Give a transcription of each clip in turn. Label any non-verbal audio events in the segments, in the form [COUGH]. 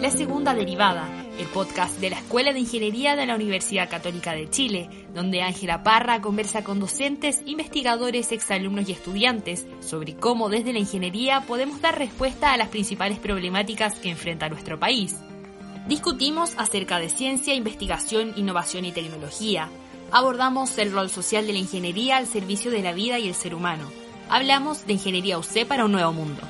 La segunda derivada, el podcast de la Escuela de Ingeniería de la Universidad Católica de Chile, donde Ángela Parra conversa con docentes, investigadores, exalumnos y estudiantes sobre cómo desde la ingeniería podemos dar respuesta a las principales problemáticas que enfrenta nuestro país. Discutimos acerca de ciencia, investigación, innovación y tecnología. Abordamos el rol social de la ingeniería al servicio de la vida y el ser humano. Hablamos de ingeniería UC para un nuevo mundo.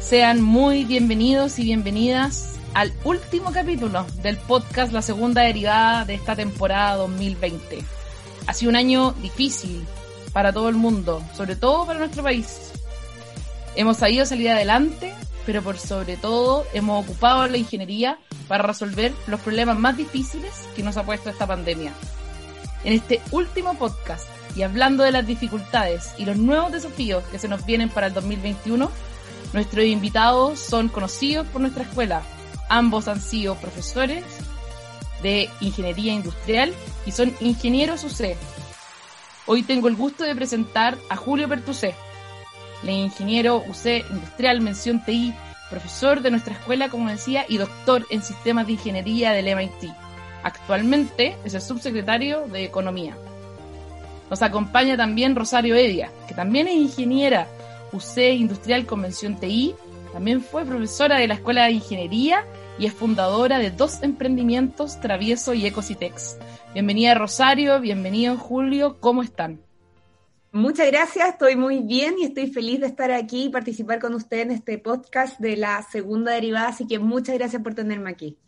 Sean muy bienvenidos y bienvenidas al último capítulo del podcast La Segunda Derivada de esta temporada 2020. Ha sido un año difícil para todo el mundo, sobre todo para nuestro país. Hemos sabido salir adelante, pero por sobre todo hemos ocupado la ingeniería para resolver los problemas más difíciles que nos ha puesto esta pandemia. En este último podcast y hablando de las dificultades y los nuevos desafíos que se nos vienen para el 2021, Nuestros invitados son conocidos por nuestra escuela. Ambos han sido profesores de ingeniería industrial y son ingenieros UC. Hoy tengo el gusto de presentar a Julio Pertusé, el ingeniero UC industrial mención TI, profesor de nuestra escuela, como decía, y doctor en sistemas de ingeniería del MIT. Actualmente es el subsecretario de Economía. Nos acompaña también Rosario Edia, que también es ingeniera UC Industrial Convención TI, también fue profesora de la Escuela de Ingeniería y es fundadora de dos emprendimientos, Travieso y Ecositex. Bienvenida Rosario, bienvenido Julio, ¿cómo están? Muchas gracias, estoy muy bien y estoy feliz de estar aquí y participar con usted en este podcast de la segunda derivada, así que muchas gracias por tenerme aquí.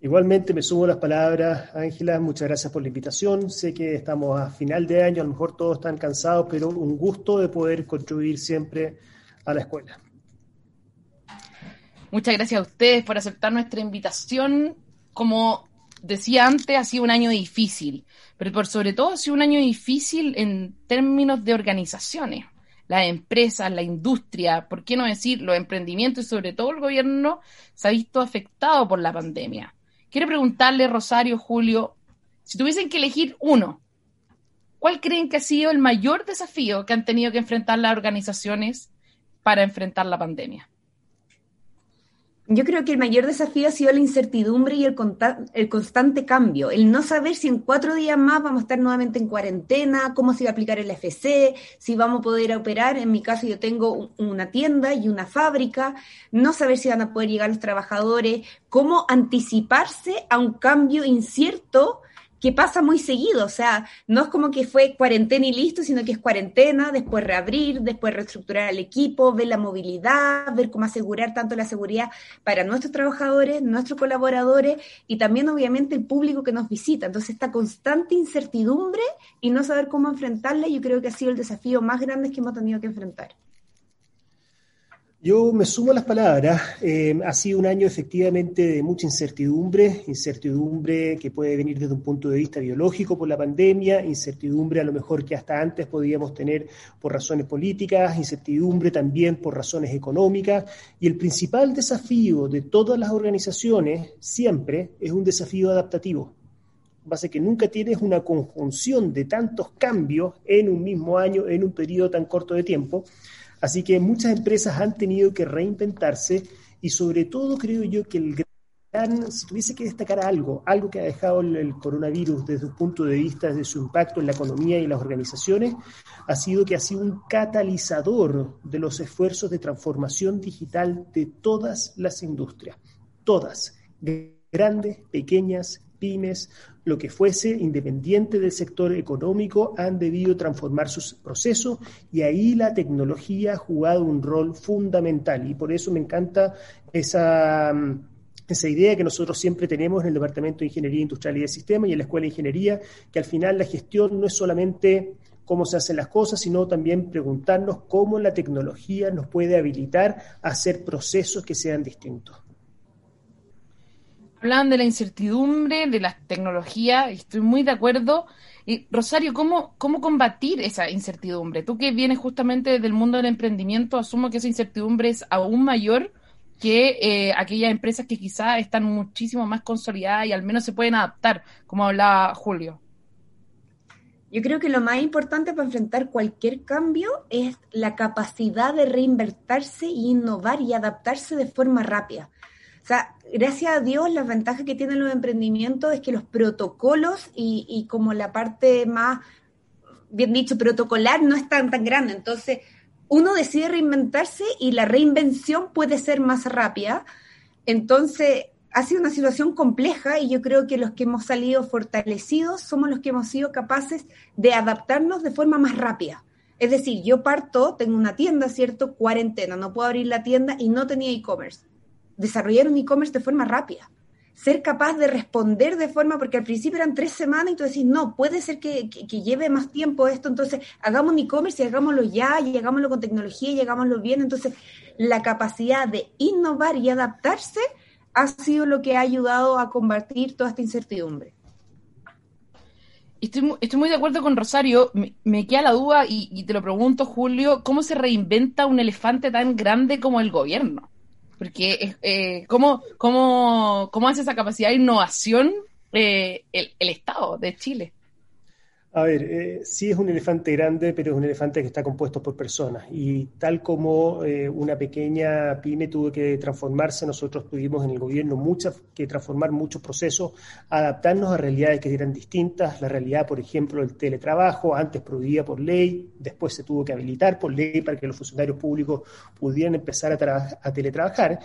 Igualmente me sumo las palabras, Ángela, muchas gracias por la invitación. Sé que estamos a final de año, a lo mejor todos están cansados, pero un gusto de poder contribuir siempre a la escuela. Muchas gracias a ustedes por aceptar nuestra invitación. Como decía antes, ha sido un año difícil, pero por sobre todo ha sido un año difícil en términos de organizaciones. Las empresas, la industria, por qué no decir los emprendimientos y sobre todo el gobierno se ha visto afectado por la pandemia. Quiero preguntarle, Rosario, Julio, si tuviesen que elegir uno, ¿cuál creen que ha sido el mayor desafío que han tenido que enfrentar las organizaciones para enfrentar la pandemia? Yo creo que el mayor desafío ha sido la incertidumbre y el, el, constante cambio, el no saber si en cuatro días más vamos a estar nuevamente en cuarentena, cómo se va a aplicar el FC, si vamos a poder operar. En mi caso yo tengo una tienda y una fábrica, no saber si van a poder llegar los trabajadores, cómo anticiparse a un cambio incierto que pasa muy seguido, o sea, no es como que fue cuarentena y listo, sino que es cuarentena, después reabrir, después reestructurar el equipo, ver la movilidad, ver cómo asegurar tanto la seguridad para nuestros trabajadores, nuestros colaboradores y también obviamente el público que nos visita. Entonces, esta constante incertidumbre y no saber cómo enfrentarla, yo creo que ha sido el desafío más grande que hemos tenido que enfrentar. Yo me sumo a las palabras. Eh, ha sido un año efectivamente de mucha incertidumbre, incertidumbre que puede venir desde un punto de vista biológico por la pandemia, incertidumbre a lo mejor que hasta antes podíamos tener por razones políticas, incertidumbre también por razones económicas. Y el principal desafío de todas las organizaciones siempre es un desafío adaptativo. Base que nunca tienes una conjunción de tantos cambios en un mismo año, en un periodo tan corto de tiempo. Así que muchas empresas han tenido que reinventarse y sobre todo creo yo que el gran, si tuviese que destacar algo, algo que ha dejado el, coronavirus desde un punto de vista de su impacto en la economía y las organizaciones, ha sido que ha sido un catalizador de los esfuerzos de transformación digital de todas las industrias, todas, grandes, pequeñas, pymes, lo que fuese, independiente del sector económico, han debido transformar sus procesos y ahí la tecnología ha jugado un rol fundamental. Y por eso me encanta esa, esa idea que nosotros siempre tenemos en el Departamento de Ingeniería Industrial y de Sistemas y en la Escuela de Ingeniería, que al final la gestión no es solamente cómo se hacen las cosas, sino también preguntarnos cómo la tecnología nos puede habilitar a hacer procesos que sean distintos hablan de la incertidumbre, de las tecnologías, estoy muy de acuerdo. Y Rosario, ¿cómo, ¿cómo combatir esa incertidumbre? Tú que vienes justamente del mundo del emprendimiento, asumo que esa incertidumbre es aún mayor que eh, aquellas empresas que quizás están muchísimo más consolidadas y al menos se pueden adaptar, como hablaba Julio. Yo creo que lo más importante para enfrentar cualquier cambio es la capacidad de reinvertirse y innovar y adaptarse de forma rápida. O sea, gracias a Dios, la ventaja que tienen los emprendimientos es que los protocolos y, y como la parte más, bien dicho, protocolar no es tan, tan grande. Entonces, uno decide reinventarse y la reinvención puede ser más rápida. Entonces, ha sido una situación compleja y yo creo que los que hemos salido fortalecidos somos los que hemos sido capaces de adaptarnos de forma más rápida. Es decir, yo parto, tengo una tienda, ¿cierto? Cuarentena, no puedo abrir la tienda y no tenía e-commerce. Desarrollar un e-commerce de forma rápida ser capaz de responder de forma, porque al principio eran tres semanas y tú decís, no, puede ser que, lleve más tiempo esto, entonces hagamos un e-commerce y hagámoslo ya, y hagámoslo con tecnología y hagámoslo bien. Entonces, la capacidad de innovar y adaptarse ha sido lo que ha ayudado a combatir toda esta incertidumbre. Estoy, estoy muy de acuerdo con Rosario. Me, queda la duda y te lo pregunto, Julio, ¿cómo se reinventa un elefante tan grande como el gobierno? Porque, eh, ¿cómo, cómo, ¿cómo hace esa capacidad de innovación eh, el, el Estado de Chile? A ver, eh, sí es un elefante grande, pero es un elefante que está compuesto por personas. Y tal como eh, una pequeña pyme tuvo que transformarse, nosotros tuvimos en el gobierno muchas que transformar muchos procesos, adaptarnos a realidades que eran distintas. La realidad, por ejemplo, del teletrabajo, antes prohibida por ley, después se tuvo que habilitar por ley para que los funcionarios públicos pudieran empezar a, a teletrabajar.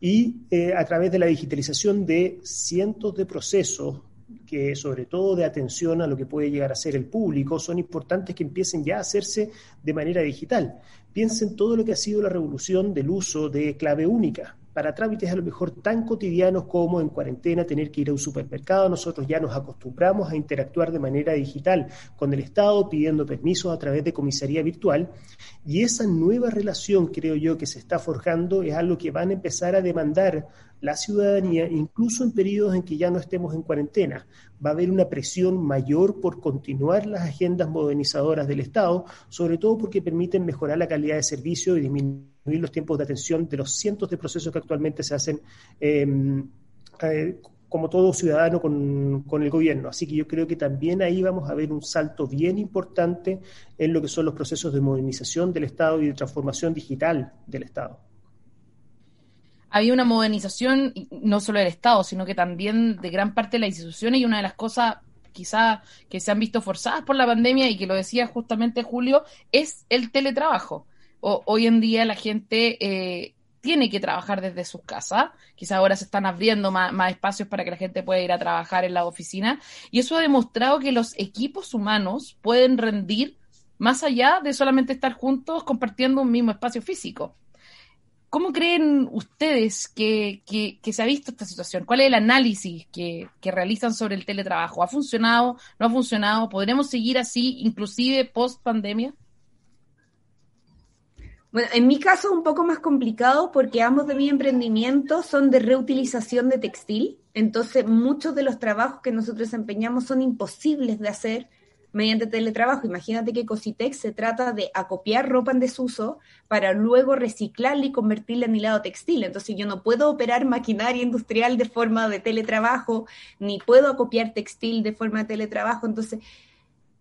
Y eh, a través de la digitalización de cientos de procesos que sobre todo de atención a lo que puede llegar a ser el público, son importantes que empiecen ya a hacerse de manera digital. Piensen todo lo que ha sido la revolución del uso de clave única para trámites a lo mejor tan cotidianos como en cuarentena tener que ir a un supermercado. Nosotros ya nos acostumbramos a interactuar de manera digital con el Estado pidiendo permisos a través de comisaría virtual y esa nueva relación, creo yo, que se está forjando es algo que van a empezar a demandar la ciudadanía, incluso en periodos en que ya no estemos en cuarentena. Va a haber una presión mayor por continuar las agendas modernizadoras del Estado, sobre todo porque permiten mejorar la calidad de servicio y disminuir los tiempos de atención de los cientos de procesos que actualmente se hacen. Em, eh, como todo ciudadano con, con, el gobierno. Así que yo creo que también ahí vamos a ver un salto bien importante en lo que son los procesos de modernización del Estado y de transformación digital del Estado había una modernización no solo del Estado, sino que también de gran parte de las instituciones y una de las cosas quizá que se han visto forzadas por la pandemia y que lo decía justamente Julio, es el teletrabajo. Hoy en día la gente eh, tiene que trabajar desde sus casas, quizá ahora se están abriendo más, espacios para que la gente pueda ir a trabajar en la oficina y eso ha demostrado que los equipos humanos pueden rendir más allá de solamente estar juntos compartiendo un mismo espacio físico. ¿Cómo creen ustedes que, se ha visto esta situación? ¿Cuál es el análisis que, realizan sobre el teletrabajo? ¿Ha funcionado? ¿No ha funcionado? ¿Podremos seguir así inclusive post pandemia? Bueno, en mi caso es un poco más complicado porque ambos de mi emprendimiento son de reutilización de textil. Entonces, muchos de los trabajos que nosotros desempeñamos son imposibles de hacer mediante teletrabajo. Imagínate que Cositex se trata de acopiar ropa en desuso para luego reciclarla y convertirla en hilado textil. Entonces yo no puedo operar maquinaria industrial de forma de teletrabajo, ni puedo acopiar textil de forma de teletrabajo. Entonces,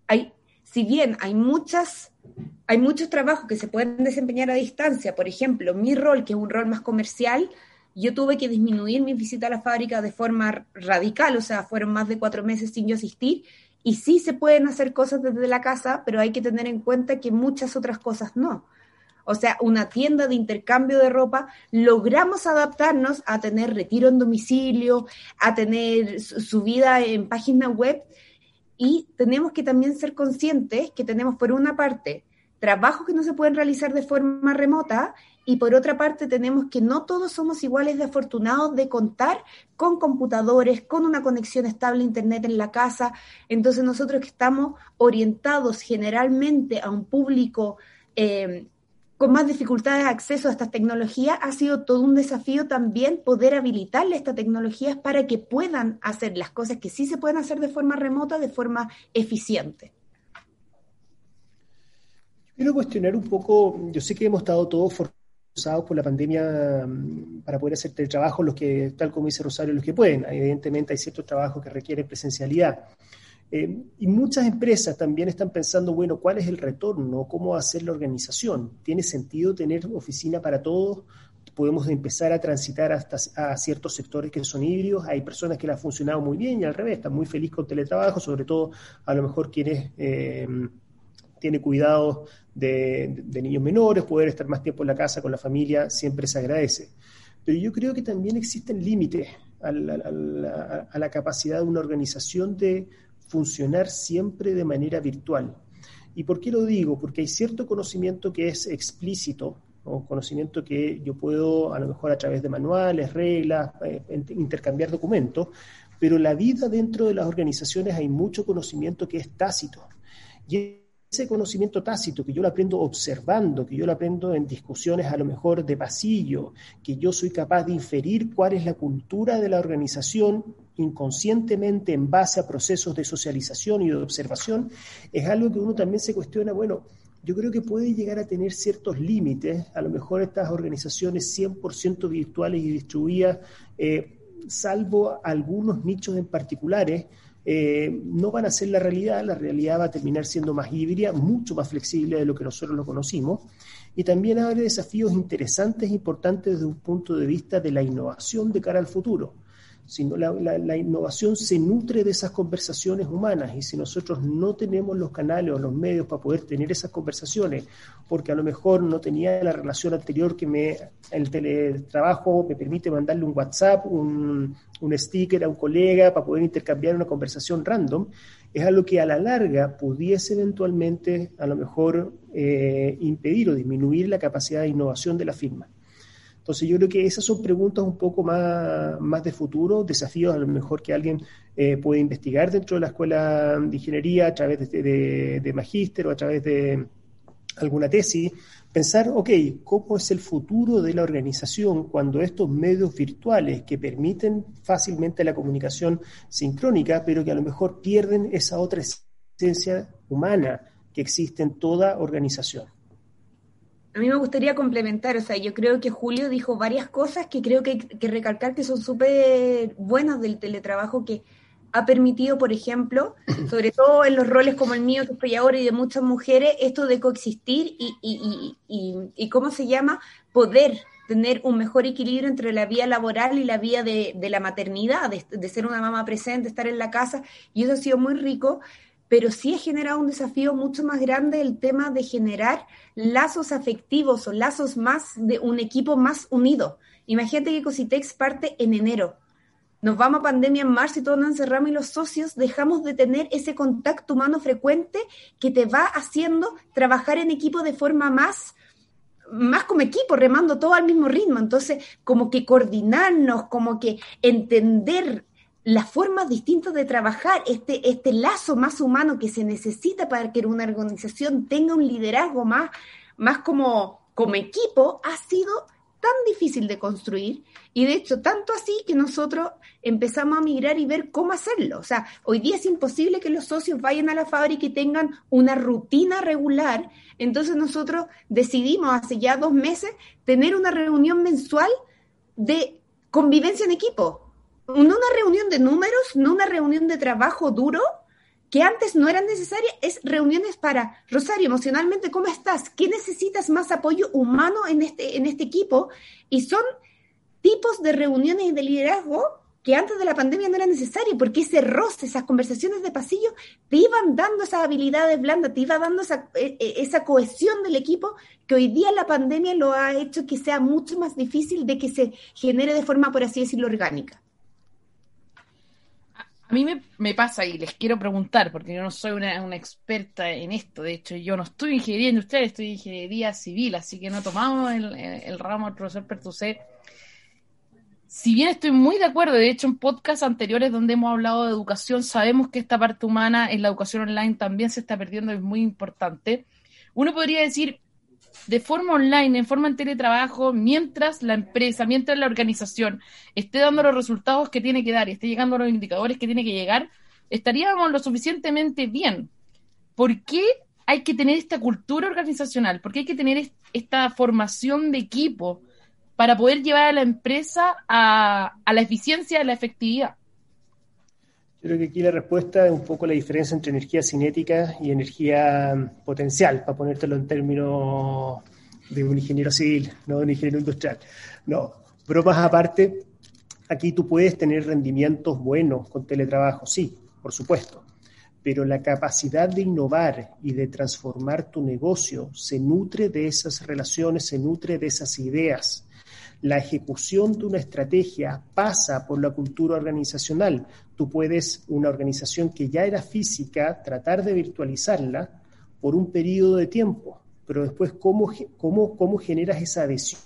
hay, si bien hay muchas hay muchos trabajos que se pueden desempeñar a distancia, por ejemplo, mi rol, que es un rol más comercial, yo tuve que disminuir mi visita a la fábrica de forma radical, o sea, fueron más de cuatro meses sin yo asistir, y sí se pueden hacer cosas desde la casa, pero hay que tener en cuenta que muchas otras cosas no. O sea, una tienda de intercambio de ropa, logramos adaptarnos a tener retiro en domicilio, a tener subida en página web y tenemos que también ser conscientes que tenemos por una parte trabajos que no se pueden realizar de forma remota y por otra parte tenemos que no todos somos iguales de afortunados de contar con computadores, con una conexión estable a Internet en la casa. Entonces nosotros que estamos orientados generalmente a un público eh, con más dificultades de acceso a estas tecnologías, ha sido todo un desafío también poder habilitarle estas tecnologías para que puedan hacer las cosas que sí se pueden hacer de forma remota, de forma eficiente. Quiero cuestionar un poco, yo sé que hemos estado todos usados por la pandemia mm, para poder hacer teletrabajo, los que, tal como dice Rosario, los que pueden. Evidentemente hay ciertos trabajos que requieren presencialidad. Eh, y muchas empresas también están pensando, bueno, ¿cuál es el retorno? ¿Cómo hacer la organización? ¿Tiene sentido tener oficina para todos? Podemos empezar a transitar hasta a ciertos sectores que son híbridos. Hay personas que le ha funcionado muy bien y al revés, están muy felices con teletrabajo, sobre todo a lo mejor quienes eh, tienen cuidados de, niños menores, poder estar más tiempo en la casa con la familia, siempre se agradece. Pero yo creo que también existen límites a la capacidad de una organización de funcionar siempre de manera virtual. ¿Y por qué lo digo? Porque hay cierto conocimiento que es explícito, conocimiento que yo puedo, a lo mejor a través de manuales, reglas, eh, intercambiar documentos, pero la vida dentro de las organizaciones hay mucho conocimiento que es tácito. Y ese conocimiento tácito que yo lo aprendo observando, que yo lo aprendo en discusiones a lo mejor de pasillo, que yo soy capaz de inferir cuál es la cultura de la organización inconscientemente en base a procesos de socialización y de observación, es algo que uno también se cuestiona, bueno, yo creo que puede llegar a tener ciertos límites, a lo mejor estas organizaciones 100% virtuales y distribuidas, eh, salvo algunos nichos en particulares, eh, no van a ser la realidad, la realidad va a terminar siendo más híbrida, mucho más flexible de lo que nosotros lo conocimos, y también abre desafíos interesantes e importantes desde un punto de vista de la innovación de cara al futuro sino la, la, innovación se nutre de esas conversaciones humanas y si nosotros no tenemos los canales o los medios para poder tener esas conversaciones, porque a lo mejor no tenía la relación anterior que me el teletrabajo me permite mandarle un WhatsApp, un, un sticker a un colega para poder intercambiar una conversación random, es algo que a la larga pudiese eventualmente a lo mejor eh, impedir o disminuir la capacidad de innovación de la firma. Entonces yo creo que esas son preguntas un poco más, más de futuro, desafíos a lo mejor que alguien eh, puede investigar dentro de la escuela de ingeniería a través de, de, magíster o a través de alguna tesis, pensar, ok, ¿cómo es el futuro de la organización cuando estos medios virtuales que permiten fácilmente la comunicación sincrónica, pero que a lo mejor pierden esa otra esencia humana que existe en toda organización? A mí me gustaría complementar, o sea, yo creo que Julio dijo varias cosas que creo que hay que recalcar que son súper buenas del teletrabajo, que ha permitido, por ejemplo, [CLEARS THROAT] sobre todo en los roles como el mío que estoy ahora y de muchas mujeres, esto de coexistir y, y, y, y ¿cómo se llama? Poder tener un mejor equilibrio entre la vía laboral y la vía de, de la maternidad, de, de, ser una mamá presente, estar en la casa, y eso ha sido muy rico, pero sí ha generado un desafío mucho más grande el tema de generar lazos afectivos o lazos más de un equipo más unido. Imagínate que Cositex parte en enero. Nos vamos a pandemia en marzo y todos nos encerramos y los socios dejamos de tener ese contacto humano frecuente que te va haciendo trabajar en equipo de forma más más como equipo, remando todo al mismo ritmo. Entonces, como que coordinarnos, como que entender las formas distintas de trabajar, este, este lazo más humano que se necesita para que una organización tenga un liderazgo más, más como, como equipo, ha sido tan difícil de construir y de hecho tanto así que nosotros empezamos a migrar y ver cómo hacerlo. O sea, hoy día es imposible que los socios vayan a la fábrica y tengan una rutina regular. Entonces nosotros decidimos hace ya dos meses tener una reunión mensual de convivencia en equipo una reunión de números, no una reunión de trabajo duro, que antes no eran necesarias, es reuniones para, Rosario, emocionalmente, ¿cómo estás? ¿Qué necesitas más apoyo humano en este, en este equipo? Y son tipos de reuniones de liderazgo que antes de la pandemia no era necesario, porque ese roce, esas conversaciones de pasillo, te iban dando esas habilidades blandas, te iba dando esa, e, e, esa cohesión del equipo, que hoy día la pandemia lo ha hecho que sea mucho más difícil de que se genere de forma, por así decirlo, orgánica. A mí me, pasa y les quiero preguntar, porque yo no soy una, experta en esto, de hecho yo no estoy en ingeniería industrial, estoy en ingeniería civil, así que no tomamos el, el, ramo del profesor Pertusé. Si bien estoy muy de acuerdo, de hecho en podcasts anteriores donde hemos hablado de educación, sabemos que esta parte humana en la educación online también se está perdiendo, es muy importante. Uno podría decir, de forma online, en forma en teletrabajo, mientras la empresa, mientras la organización esté dando los resultados que tiene que dar y esté llegando a los indicadores que tiene que llegar, estaríamos lo suficientemente bien. ¿Por qué hay que tener esta cultura organizacional? ¿Por qué hay que tener esta formación de equipo para poder llevar a la empresa a, a la eficiencia y la efectividad? Creo que aquí la respuesta es un poco la diferencia entre energía cinética y energía potencial, para ponértelo en términos de un ingeniero civil, no de un ingeniero industrial. No, bromas aparte, aquí tú puedes tener rendimientos buenos con teletrabajo, sí, por supuesto, pero la capacidad de innovar y de transformar tu negocio se nutre de esas relaciones, se nutre de esas ideas. La ejecución de una estrategia pasa por la cultura organizacional. Tú puedes, una organización que ya era física, tratar de virtualizarla por un periodo de tiempo, pero después, ¿cómo, cómo, cómo generas esa adhesión?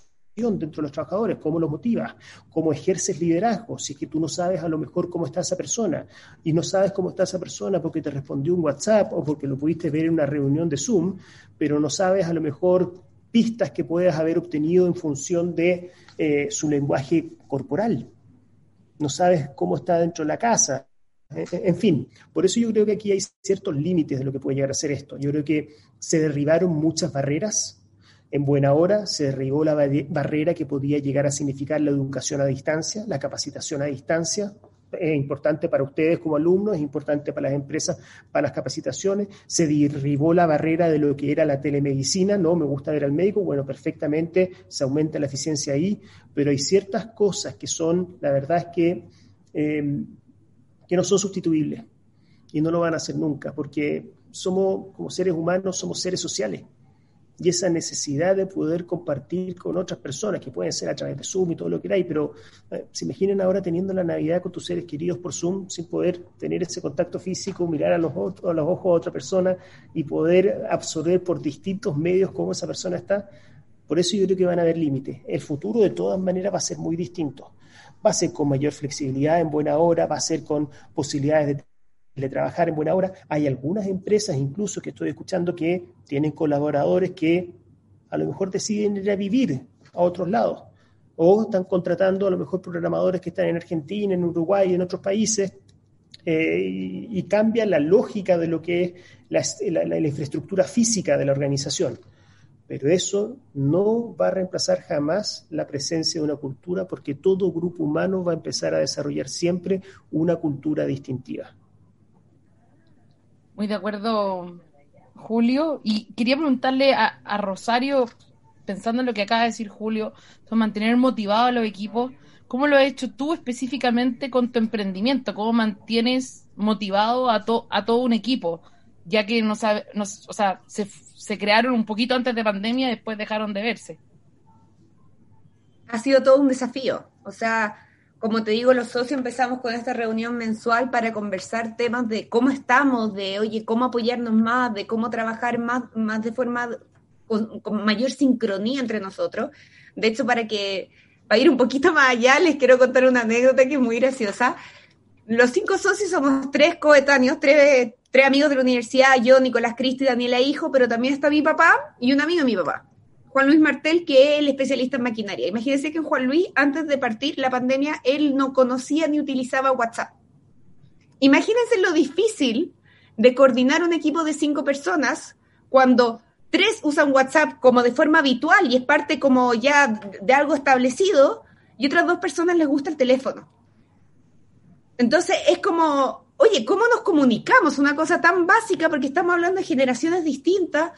dentro de los trabajadores, cómo los motivas, cómo ejerces liderazgo, si es que tú no sabes a lo mejor cómo está esa persona y no sabes cómo está esa persona porque te respondió un WhatsApp o porque lo pudiste ver en una reunión de Zoom, pero no sabes a lo mejor pistas que puedas haber obtenido en función de eh, su lenguaje corporal. No sabes cómo está dentro de la casa. En fin, por eso yo creo que aquí hay ciertos límites de lo que puede llegar a ser esto. Yo creo que se derribaron muchas barreras en buena hora se derribó la barrera que podía llegar a significar la educación a distancia, la capacitación a distancia. Es importante para ustedes como alumnos, es importante para las empresas, para las capacitaciones. Se derribó la barrera de lo que era la telemedicina, no me gusta ver al médico, bueno, perfectamente se aumenta la eficiencia ahí, pero hay ciertas cosas que son, la verdad es que, eh, que no son sustituibles y no lo van a hacer nunca, porque somos, como seres humanos, somos seres sociales y esa necesidad de poder compartir con otras personas, que pueden ser a través de Zoom y todo lo que hay, pero eh, se imaginen ahora teniendo la Navidad con tus seres queridos por Zoom, sin poder tener ese contacto físico, mirar a los, a los ojos a otra persona y poder absorber por distintos medios cómo esa persona está. Por eso yo creo que van a haber límites. El futuro de todas maneras va a ser muy distinto. Va a ser con mayor flexibilidad en buena hora, va a ser con posibilidades de de trabajar en buena hora. Hay algunas empresas incluso que estoy escuchando que tienen colaboradores que a lo mejor deciden ir a vivir a otros lados o están contratando a lo mejor programadores que están en Argentina, en Uruguay, en otros países eh, y, cambia la lógica de lo que es la, infraestructura física de la organización. Pero eso no va a reemplazar jamás la presencia de una cultura porque todo grupo humano va a empezar a desarrollar siempre una cultura distintiva. Muy de acuerdo, Julio. Y quería preguntarle a, Rosario, pensando en lo que acaba de decir Julio, sobre mantener motivado a los equipos, ¿cómo lo has hecho tú específicamente con tu emprendimiento? ¿Cómo mantienes motivado a, a todo un equipo? Ya que no sabe, o sea, se, se crearon un poquito antes de pandemia y después dejaron de verse. Ha sido todo un desafío. O sea, como te digo, los socios empezamos con esta reunión mensual para conversar temas de cómo estamos, de, oye, cómo apoyarnos más, de cómo trabajar más, más de forma, con, mayor sincronía entre nosotros. De hecho, para que, para ir un poquito más allá, les quiero contar una anécdota que es muy graciosa. Los cinco socios somos tres coetáneos, tres, tres amigos de la universidad, yo, Nicolás Cristi, Daniela Hijo, pero también está mi papá y un amigo de mi papá. Juan Luis Martel, que es el especialista en maquinaria. Imagínense que Juan Luis, antes de partir la pandemia, él no conocía ni utilizaba WhatsApp. Imagínense lo difícil de coordinar un equipo de cinco personas cuando tres usan WhatsApp como de forma habitual y es parte como ya de algo establecido y otras dos personas les gusta el teléfono. Entonces es como, oye, ¿cómo nos comunicamos? Una cosa tan básica porque estamos hablando de generaciones distintas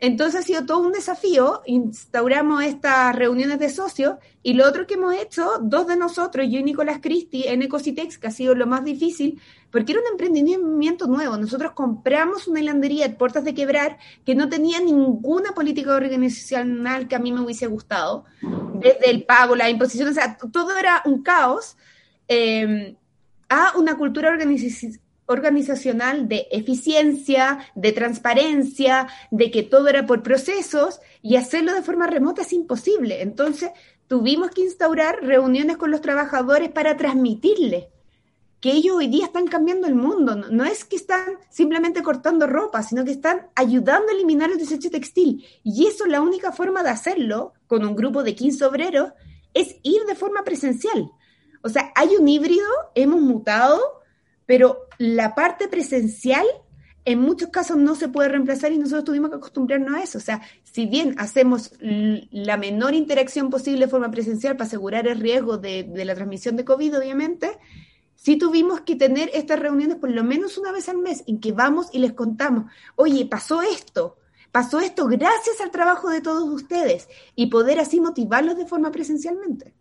entonces ha sido todo un desafío, instauramos estas reuniones de socios y lo otro que hemos hecho, dos de nosotros, yo y Nicolás Cristi, en Ecositex, que ha sido lo más difícil, porque era un emprendimiento nuevo. Nosotros compramos una hilandería de puertas de quebrar que no tenía ninguna política organizacional que a mí me hubiese gustado, desde el pago, la imposición, o sea, todo era un caos, eh, a una cultura organizacional organizacional de eficiencia, de transparencia, de que todo era por procesos y hacerlo de forma remota es imposible. Entonces, tuvimos que instaurar reuniones con los trabajadores para transmitirles que ellos hoy día están cambiando el mundo. No, es que están simplemente cortando ropa, sino que están ayudando a eliminar el desecho textil. Y eso, la única forma de hacerlo con un grupo de 15 obreros es ir de forma presencial. O sea, hay un híbrido, hemos mutado, pero la parte presencial en muchos casos no se puede reemplazar y nosotros tuvimos que acostumbrarnos a eso. O sea, si bien hacemos la menor interacción posible de forma presencial para asegurar el riesgo de, la transmisión de COVID, obviamente, sí tuvimos que tener estas reuniones por lo menos una vez al mes en que vamos y les contamos, oye, pasó esto, pasó esto gracias al trabajo de todos ustedes y poder así motivarlos de forma presencialmente.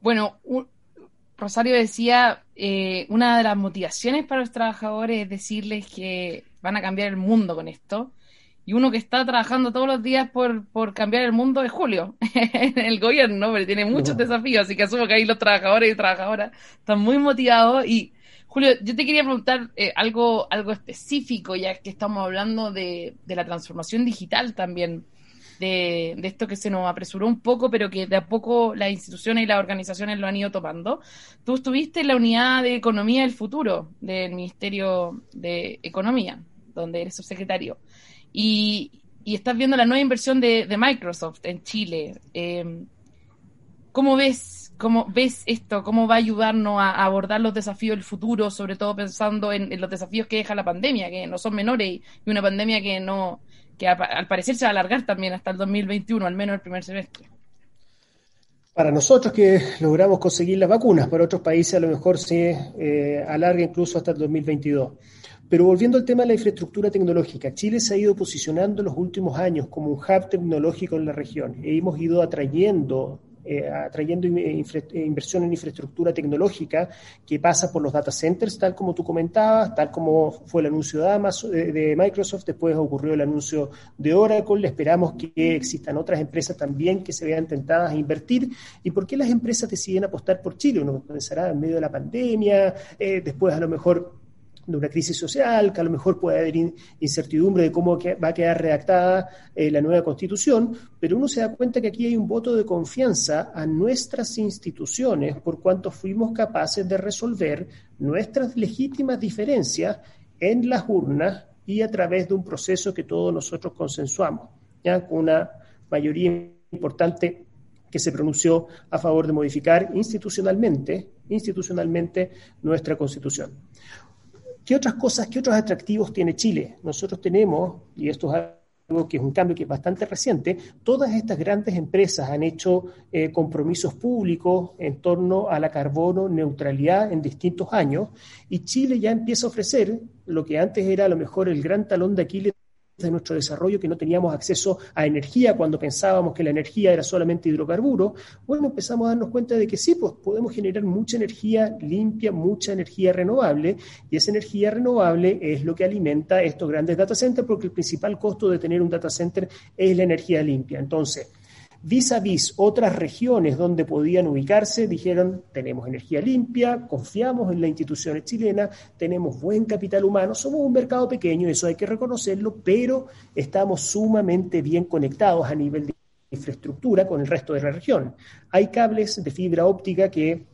Bueno, Rosario decía, eh, una de las motivaciones para los trabajadores es decirles que van a cambiar el mundo con esto. Y uno que está trabajando todos los días por, por cambiar el mundo es Julio, [LAUGHS] en el gobierno, pero tiene muchos desafíos, así que asumo que ahí los trabajadores y trabajadoras están muy motivados. Y Julio, yo te quería preguntar eh, algo, algo específico, ya que estamos hablando de, de la transformación digital también de, esto que se nos apresuró un poco, pero que de a poco las instituciones y las organizaciones lo han ido tomando. Tú estuviste en la unidad de Economía del Futuro del Ministerio de Economía, donde eres subsecretario, y, y estás viendo la nueva inversión de, Microsoft en Chile. Em, ¿Cómo ves, cómo ves esto? ¿Cómo va a ayudarnos a, abordar los desafíos del futuro, sobre todo pensando en, los desafíos que deja la pandemia, que no son menores, y una pandemia que no, que al parecer se va a alargar también hasta el 2021, al menos el primer semestre. Para nosotros que logramos conseguir las vacunas, para otros países a lo mejor se eh, alarga incluso hasta el 2022. Pero volviendo al tema de la infraestructura tecnológica, Chile se ha ido posicionando en los últimos años como un hub tecnológico en la región. hemos ido atrayendo eh, atrayendo eh, inversión en infraestructura tecnológica que pasa por los data centers, tal como tú comentabas, tal como fue el anuncio de, Amazon, de Microsoft, después ocurrió el anuncio de Oracle, esperamos que existan otras empresas también que se vean tentadas a invertir. ¿Y por qué las empresas deciden apostar por Chile? Uno pensará en medio de la pandemia, eh, después a lo mejor de una crisis social, que a lo mejor puede haber incertidumbre de cómo va a quedar redactada eh, la nueva constitución, pero uno se da cuenta que aquí hay un voto de confianza a nuestras instituciones por cuanto fuimos capaces de resolver nuestras legítimas diferencias en las urnas y a través de un proceso que todos nosotros consensuamos, ¿ya? con una mayoría importante que se pronunció a favor de modificar institucionalmente, institucionalmente nuestra constitución. ¿Qué otras cosas, qué otros atractivos tiene Chile? Nosotros tenemos, y esto es algo que es un cambio que es bastante reciente, todas estas grandes empresas han hecho eh, compromisos públicos en torno a la carbono neutralidad en distintos años y Chile ya empieza a ofrecer lo que antes era a lo mejor el gran talón de Aquiles de nuestro desarrollo que no teníamos acceso a energía cuando pensábamos que la energía era solamente hidrocarburo, bueno, empezamos a darnos cuenta de que sí, pues podemos generar mucha energía limpia, mucha energía renovable, y esa energía renovable es lo que alimenta estos grandes data centers, porque el principal costo de tener un data center es la energía limpia. Entonces, vis a vis otras regiones donde podían ubicarse, dijeron, tenemos energía limpia, confiamos en las instituciones chilenas, tenemos buen capital humano, somos un mercado pequeño, eso hay que reconocerlo, pero estamos sumamente bien conectados a nivel de infraestructura con el resto de la región. Hay cables de fibra óptica que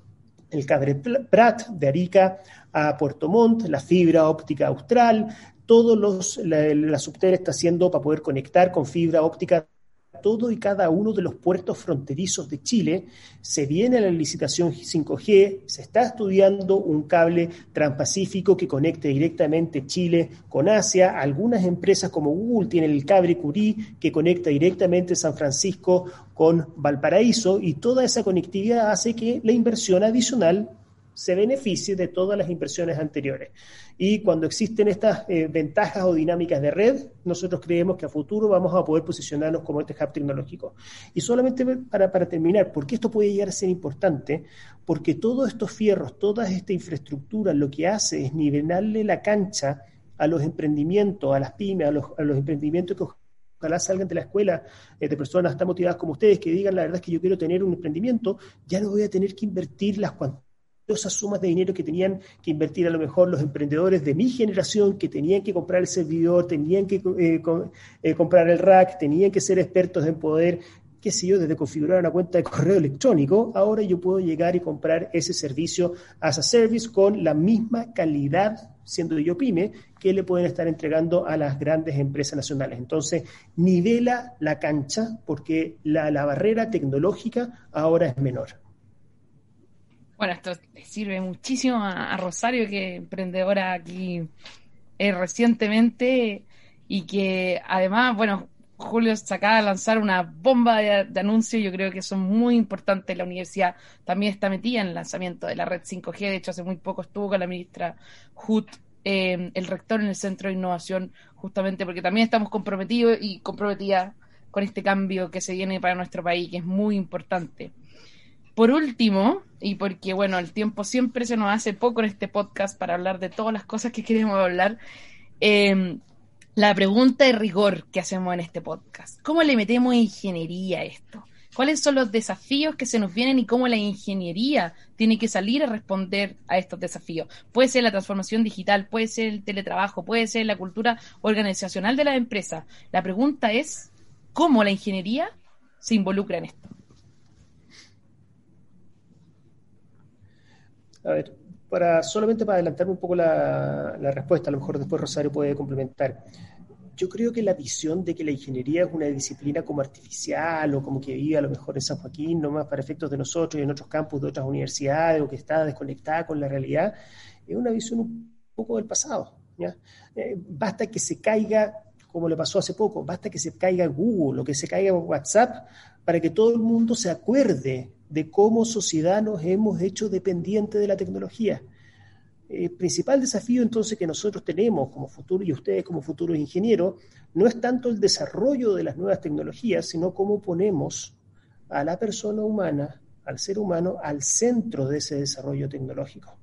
el cable Prat de Arica a Puerto Montt, la fibra óptica austral, todos los la, la está haciendo para poder conectar con fibra óptica todo y cada uno de los puertos fronterizos de Chile. Se viene la licitación 5G, se está estudiando un cable transpacífico que conecte directamente Chile con Asia. Algunas empresas como Google tienen el cable Curí que conecta directamente San Francisco con Valparaíso y toda esa conectividad hace que la inversión adicional se beneficie de todas las inversiones anteriores. Y cuando existen estas eh, ventajas o dinámicas de red, nosotros creemos que a futuro vamos a poder posicionarnos como este hub tecnológico. Y solamente para, para terminar, ¿por qué esto puede llegar a ser importante? Porque todos estos fierros, toda esta infraestructura, lo que hace es nivelarle la cancha a los emprendimientos, a las pymes, a los, a los emprendimientos que ojalá salgan de la escuela eh, de personas tan motivadas como ustedes que digan la verdad es que yo quiero tener un emprendimiento, ya no voy a tener que invertir las cuantías esas sumas de dinero que tenían que invertir a lo mejor los emprendedores de mi generación, que tenían que comprar el servidor, tenían que eh, eh, comprar el rack, tenían que ser expertos en poder, qué sé yo, desde configurar una cuenta de correo electrónico, ahora yo puedo llegar y comprar ese servicio as a service con la misma calidad, siendo yo pyme, que le pueden estar entregando a las grandes empresas nacionales. Entonces, nivela la cancha porque la barrera tecnológica ahora es menor. Bueno, esto sirve muchísimo a, Rosario, que emprendedora aquí eh, recientemente y que además, bueno, Julio se acaba de lanzar una bomba de, de, anuncios, yo creo que son muy importantes. La universidad también está metida en el lanzamiento de la red 5G, de hecho hace muy poco estuvo con la ministra Hut, eh, el rector en el Centro de Innovación, justamente porque también estamos comprometidos y comprometidas con este cambio que se viene para nuestro país, que es muy importante. Por último, y porque bueno, el tiempo siempre se nos hace poco en este podcast para hablar de todas las cosas que queremos hablar, eh, la pregunta de rigor que hacemos en este podcast. ¿Cómo le metemos ingeniería a esto? ¿Cuáles son los desafíos que se nos vienen y cómo la ingeniería tiene que salir a responder a estos desafíos? Puede ser la transformación digital, puede ser el teletrabajo, puede ser la cultura organizacional de la empresa. La pregunta es, ¿cómo la ingeniería se involucra en esto? A ver, para solamente para adelantarme un poco la, respuesta, a lo mejor después Rosario puede complementar. Yo creo que la visión de que la ingeniería es una disciplina como artificial o como que vive a lo mejor en San Joaquín, nomás para efectos de nosotros y en otros campus de otras universidades o que está desconectada con la realidad, es una visión un poco del pasado. ¿ya? Eh, basta que se caiga, como le pasó hace poco, basta que se caiga Google o que se caiga WhatsApp para que todo el mundo se acuerde de cómo sociedad nos hemos hecho dependientes de la tecnología. El principal desafío entonces que nosotros tenemos como futuro y ustedes como futuros ingenieros no es tanto el desarrollo de las nuevas tecnologías, sino cómo ponemos a la persona humana, al ser humano, al centro de ese desarrollo tecnológico.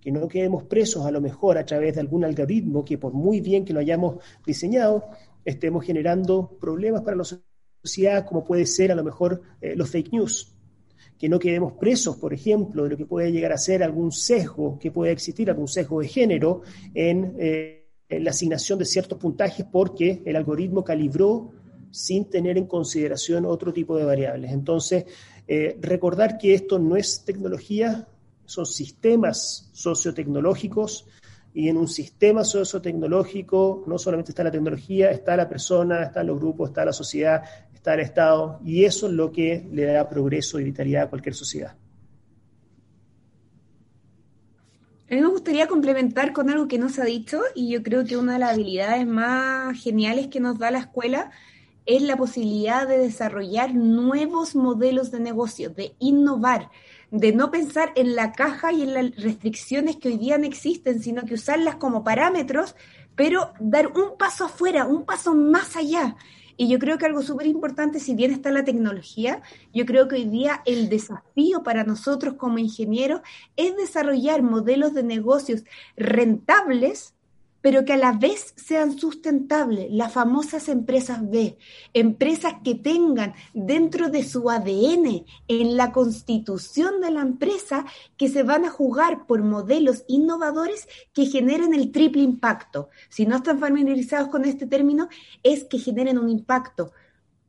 Que no quedemos presos a lo mejor a través de algún algoritmo que por muy bien que lo hayamos diseñado, estemos generando problemas para la sociedad, como puede ser a lo mejor eh, los fake news que no quedemos presos, por ejemplo, de lo que puede llegar a ser algún sesgo, que pueda existir algún sesgo de género en, eh, la asignación de ciertos puntajes porque el algoritmo calibró sin tener en consideración otro tipo de variables. Entonces, eh, recordar que esto no es tecnología, son sistemas sociotecnológicos y en un sistema sociotecnológico no solamente está la tecnología, está la persona, están los grupos, está la sociedad, está el Estado, y eso es lo que le da progreso y vitalidad a cualquier sociedad. A mí me gustaría complementar con algo que no se ha dicho y yo creo que una de las habilidades más geniales que nos da la escuela es la posibilidad de desarrollar nuevos modelos de negocio, de innovar, de no pensar en la caja y en las restricciones que hoy día no existen, sino que usarlas como parámetros, pero dar un paso afuera, un paso más allá. Y yo creo que algo súper importante, si bien está la tecnología, yo creo que hoy día el desafío para nosotros como ingenieros es desarrollar modelos de negocios rentables pero que a la vez sean sustentables, las famosas empresas B, empresas que tengan dentro de su ADN, en la constitución de la empresa, que se van a jugar por modelos innovadores que generen el triple impacto. Si no están familiarizados con este término, es que generen un impacto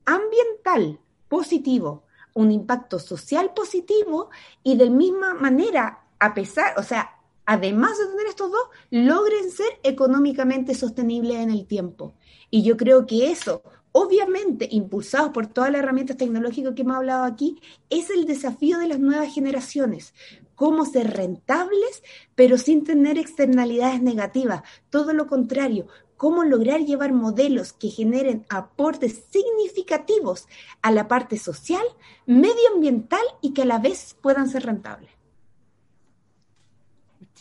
ambiental positivo, un impacto social positivo y de misma manera, a pesar, o sea, además de tener estos dos, logren ser económicamente sostenibles en el tiempo. Y yo creo que eso, obviamente impulsados por todas las herramientas tecnológicas que hemos hablado aquí, es el desafío de las nuevas generaciones. Cómo ser rentables, pero sin tener externalidades negativas. Todo lo contrario, cómo lograr llevar modelos que generen aportes significativos a la parte social, medioambiental y que a la vez puedan ser rentables.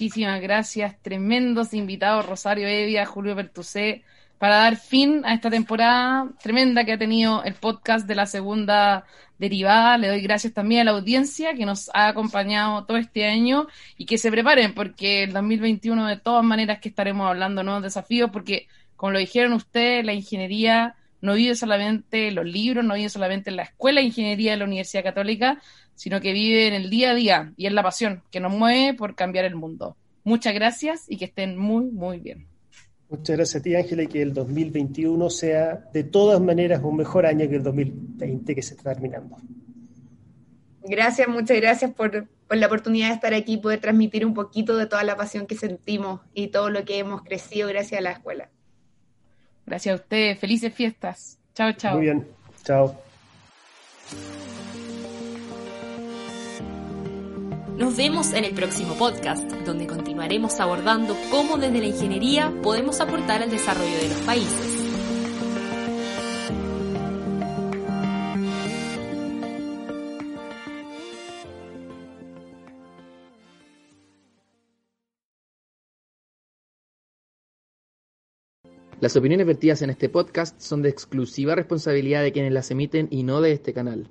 Muchísimas gracias. Tremendos invitados, Rosario Evia, Julio Bertusé, para dar fin a esta temporada tremenda que ha tenido el podcast de la segunda derivada. Le doy gracias también a la audiencia que nos ha acompañado todo este año y que se preparen porque el 2021 de todas maneras que estaremos hablando nuevos desafíos porque, como lo dijeron ustedes, la ingeniería no vive solamente en los libros, no vive solamente en la Escuela de Ingeniería de la Universidad Católica, sino que vive en el día a día y en la pasión que nos mueve por cambiar el mundo. Muchas gracias y que estén muy, muy bien. Muchas gracias a ti, Ángela, y que el 2021 sea de todas maneras un mejor año que el 2020 que se está terminando. Gracias, muchas gracias por, por la oportunidad de estar aquí y poder transmitir un poquito de toda la pasión que sentimos y todo lo que hemos crecido gracias a la escuela. Gracias a ustedes. Felices fiestas. Chao, chao. Muy bien. Chao. Nos vemos en el próximo podcast, donde continuaremos abordando cómo desde la ingeniería podemos aportar al desarrollo de los países. Las opiniones vertidas en este podcast son de exclusiva responsabilidad de quienes las emiten y no de este canal.